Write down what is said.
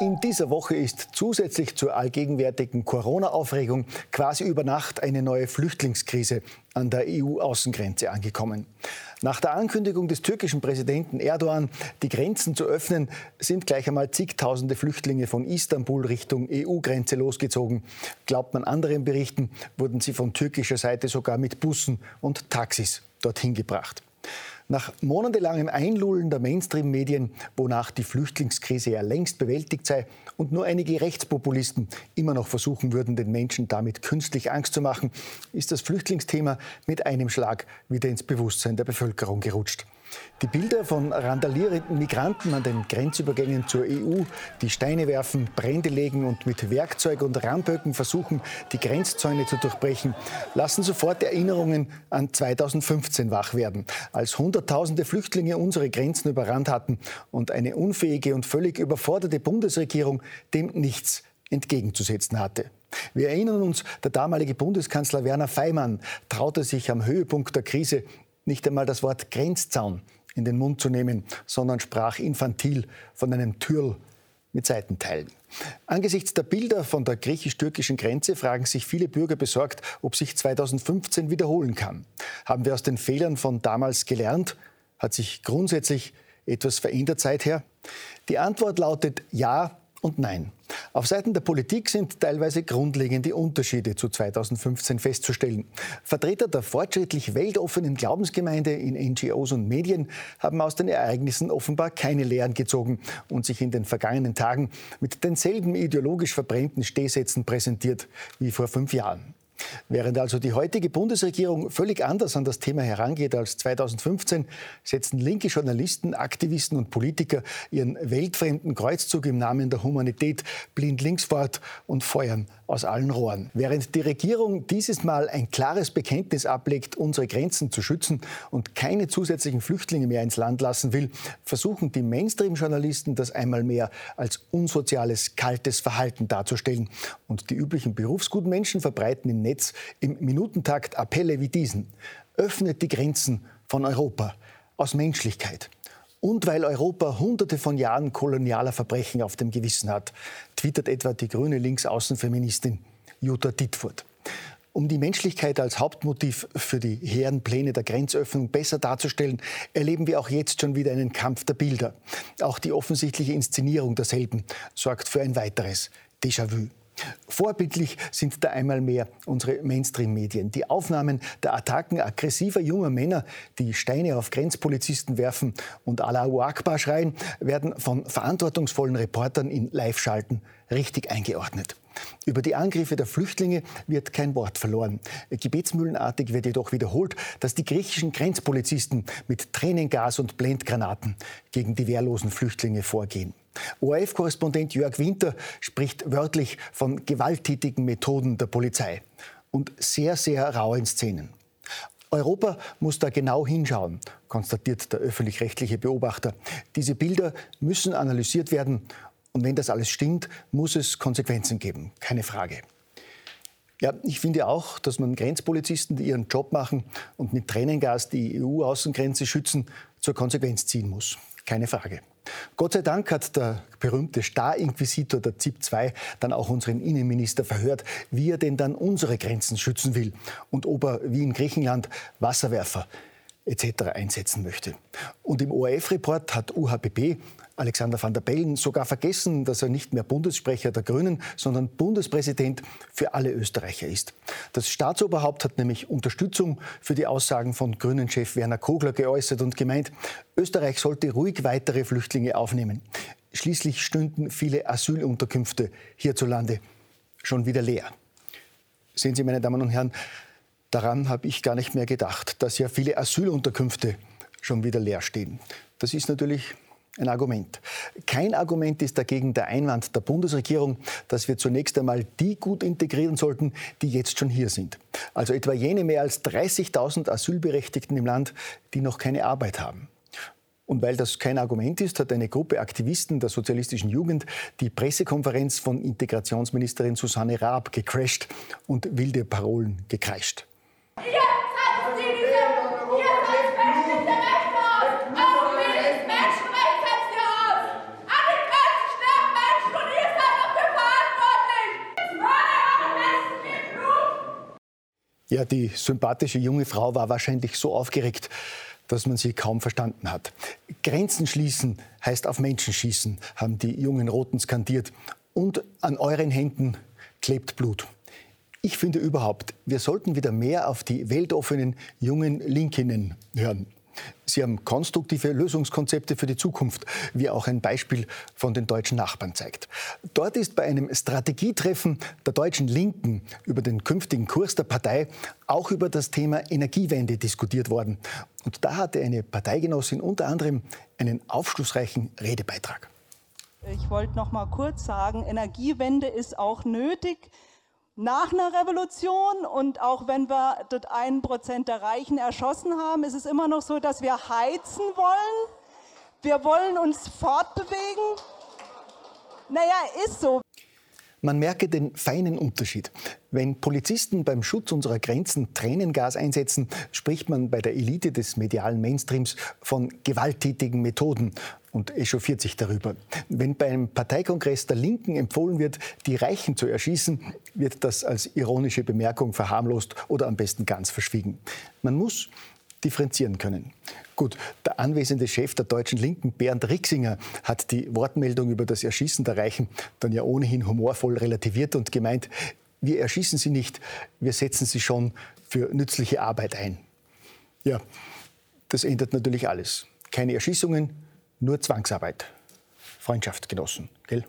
In dieser Woche ist zusätzlich zur allgegenwärtigen Corona-Aufregung quasi über Nacht eine neue Flüchtlingskrise an der EU-Außengrenze angekommen. Nach der Ankündigung des türkischen Präsidenten Erdogan, die Grenzen zu öffnen, sind gleich einmal zigtausende Flüchtlinge von Istanbul Richtung EU-Grenze losgezogen. Glaubt man anderen Berichten, wurden sie von türkischer Seite sogar mit Bussen und Taxis dorthin gebracht. Nach monatelangem Einlullen der Mainstream-Medien, wonach die Flüchtlingskrise ja längst bewältigt sei und nur einige Rechtspopulisten immer noch versuchen würden, den Menschen damit künstlich Angst zu machen, ist das Flüchtlingsthema mit einem Schlag wieder ins Bewusstsein der Bevölkerung gerutscht. Die Bilder von randalierenden Migranten an den Grenzübergängen zur EU, die Steine werfen, Brände legen und mit Werkzeug und Ramböcken versuchen, die Grenzzäune zu durchbrechen, lassen sofort Erinnerungen an 2015 wach werden, als Hunderttausende Flüchtlinge unsere Grenzen überrannt hatten und eine unfähige und völlig überforderte Bundesregierung dem nichts entgegenzusetzen hatte. Wir erinnern uns, der damalige Bundeskanzler Werner Feimann traute sich am Höhepunkt der Krise nicht einmal das Wort Grenzzaun in den Mund zu nehmen, sondern sprach infantil von einem Türl mit Seitenteilen. Angesichts der Bilder von der griechisch-türkischen Grenze fragen sich viele Bürger besorgt, ob sich 2015 wiederholen kann. Haben wir aus den Fehlern von damals gelernt? Hat sich grundsätzlich etwas verändert seither? Die Antwort lautet ja, und Nein. Auf Seiten der Politik sind teilweise grundlegende Unterschiede zu 2015 festzustellen. Vertreter der fortschrittlich weltoffenen Glaubensgemeinde in NGOs und Medien haben aus den Ereignissen offenbar keine Lehren gezogen und sich in den vergangenen Tagen mit denselben ideologisch verbrennten Stehsätzen präsentiert wie vor fünf Jahren. Während also die heutige Bundesregierung völlig anders an das Thema herangeht als 2015, setzen linke Journalisten, Aktivisten und Politiker ihren weltfremden Kreuzzug im Namen der Humanität blind links fort und feuern aus allen Rohren. Während die Regierung dieses Mal ein klares Bekenntnis ablegt, unsere Grenzen zu schützen und keine zusätzlichen Flüchtlinge mehr ins Land lassen will, versuchen die Mainstream-Journalisten das einmal mehr als unsoziales, kaltes Verhalten darzustellen. Und die üblichen berufsguten Menschen verbreiten im Netz im Minutentakt Appelle wie diesen. Öffnet die Grenzen von Europa aus Menschlichkeit. Und weil Europa hunderte von Jahren kolonialer Verbrechen auf dem Gewissen hat, twittert etwa die grüne Linksaußenfeministin Jutta Dittfurt. Um die Menschlichkeit als Hauptmotiv für die hehren Pläne der Grenzöffnung besser darzustellen, erleben wir auch jetzt schon wieder einen Kampf der Bilder. Auch die offensichtliche Inszenierung derselben sorgt für ein weiteres Déjà-vu. Vorbildlich sind da einmal mehr unsere Mainstream-Medien. Die Aufnahmen der Attacken aggressiver junger Männer, die Steine auf Grenzpolizisten werfen und Allahu Akbar schreien, werden von verantwortungsvollen Reportern in Live-Schalten richtig eingeordnet. Über die Angriffe der Flüchtlinge wird kein Wort verloren. Gebetsmühlenartig wird jedoch wiederholt, dass die griechischen Grenzpolizisten mit Tränengas und Blendgranaten gegen die wehrlosen Flüchtlinge vorgehen. ORF-Korrespondent Jörg Winter spricht wörtlich von gewalttätigen Methoden der Polizei und sehr, sehr rauen Szenen. Europa muss da genau hinschauen, konstatiert der öffentlich-rechtliche Beobachter. Diese Bilder müssen analysiert werden und wenn das alles stimmt, muss es Konsequenzen geben, keine Frage. Ja, ich finde auch, dass man Grenzpolizisten, die ihren Job machen und mit Tränengas die EU-Außengrenze schützen, zur Konsequenz ziehen muss. Keine Frage. Gott sei Dank hat der berühmte Star-Inquisitor der ZIP 2 dann auch unseren Innenminister verhört, wie er denn dann unsere Grenzen schützen will. Und ob er wie in Griechenland Wasserwerfer etc. einsetzen möchte. Und im ORF-Report hat UHPP Alexander van der Bellen sogar vergessen, dass er nicht mehr Bundessprecher der Grünen, sondern Bundespräsident für alle Österreicher ist. Das Staatsoberhaupt hat nämlich Unterstützung für die Aussagen von Grünen-Chef Werner Kogler geäußert und gemeint, Österreich sollte ruhig weitere Flüchtlinge aufnehmen. Schließlich stünden viele Asylunterkünfte hierzulande schon wieder leer. Sehen Sie, meine Damen und Herren, daran habe ich gar nicht mehr gedacht, dass ja viele Asylunterkünfte schon wieder leer stehen. Das ist natürlich ein Argument. Kein Argument ist dagegen der Einwand der Bundesregierung, dass wir zunächst einmal die gut integrieren sollten, die jetzt schon hier sind. Also etwa jene mehr als 30.000 Asylberechtigten im Land, die noch keine Arbeit haben. Und weil das kein Argument ist, hat eine Gruppe Aktivisten der sozialistischen Jugend die Pressekonferenz von Integrationsministerin Susanne Raab gecrasht und wilde Parolen gekreischt. Ja, die sympathische junge Frau war wahrscheinlich so aufgeregt, dass man sie kaum verstanden hat. Grenzen schließen heißt auf Menschen schießen, haben die jungen Roten skandiert. Und an euren Händen klebt Blut. Ich finde überhaupt, wir sollten wieder mehr auf die weltoffenen jungen Linkinnen hören. Sie haben konstruktive Lösungskonzepte für die Zukunft, wie auch ein Beispiel von den deutschen Nachbarn zeigt. Dort ist bei einem Strategietreffen der deutschen Linken über den künftigen Kurs der Partei auch über das Thema Energiewende diskutiert worden. Und da hatte eine Parteigenossin unter anderem einen aufschlussreichen Redebeitrag. Ich wollte noch mal kurz sagen, Energiewende ist auch nötig nach einer Revolution und auch wenn wir das 1% der Reichen erschossen haben, ist es immer noch so, dass wir heizen wollen. Wir wollen uns fortbewegen. Naja, ist so. Man merke den feinen Unterschied. Wenn Polizisten beim Schutz unserer Grenzen Tränengas einsetzen, spricht man bei der Elite des medialen Mainstreams von gewalttätigen Methoden und echauffiert sich darüber. Wenn beim Parteikongress der Linken empfohlen wird, die Reichen zu erschießen, wird das als ironische Bemerkung verharmlost oder am besten ganz verschwiegen. Man muss differenzieren können. Gut, der anwesende Chef der deutschen Linken, Bernd Rixinger, hat die Wortmeldung über das Erschießen der Reichen dann ja ohnehin humorvoll relativiert und gemeint, wir erschießen sie nicht, wir setzen sie schon für nützliche Arbeit ein. Ja, das ändert natürlich alles. Keine Erschießungen, nur Zwangsarbeit. Freundschaft genossen, gell?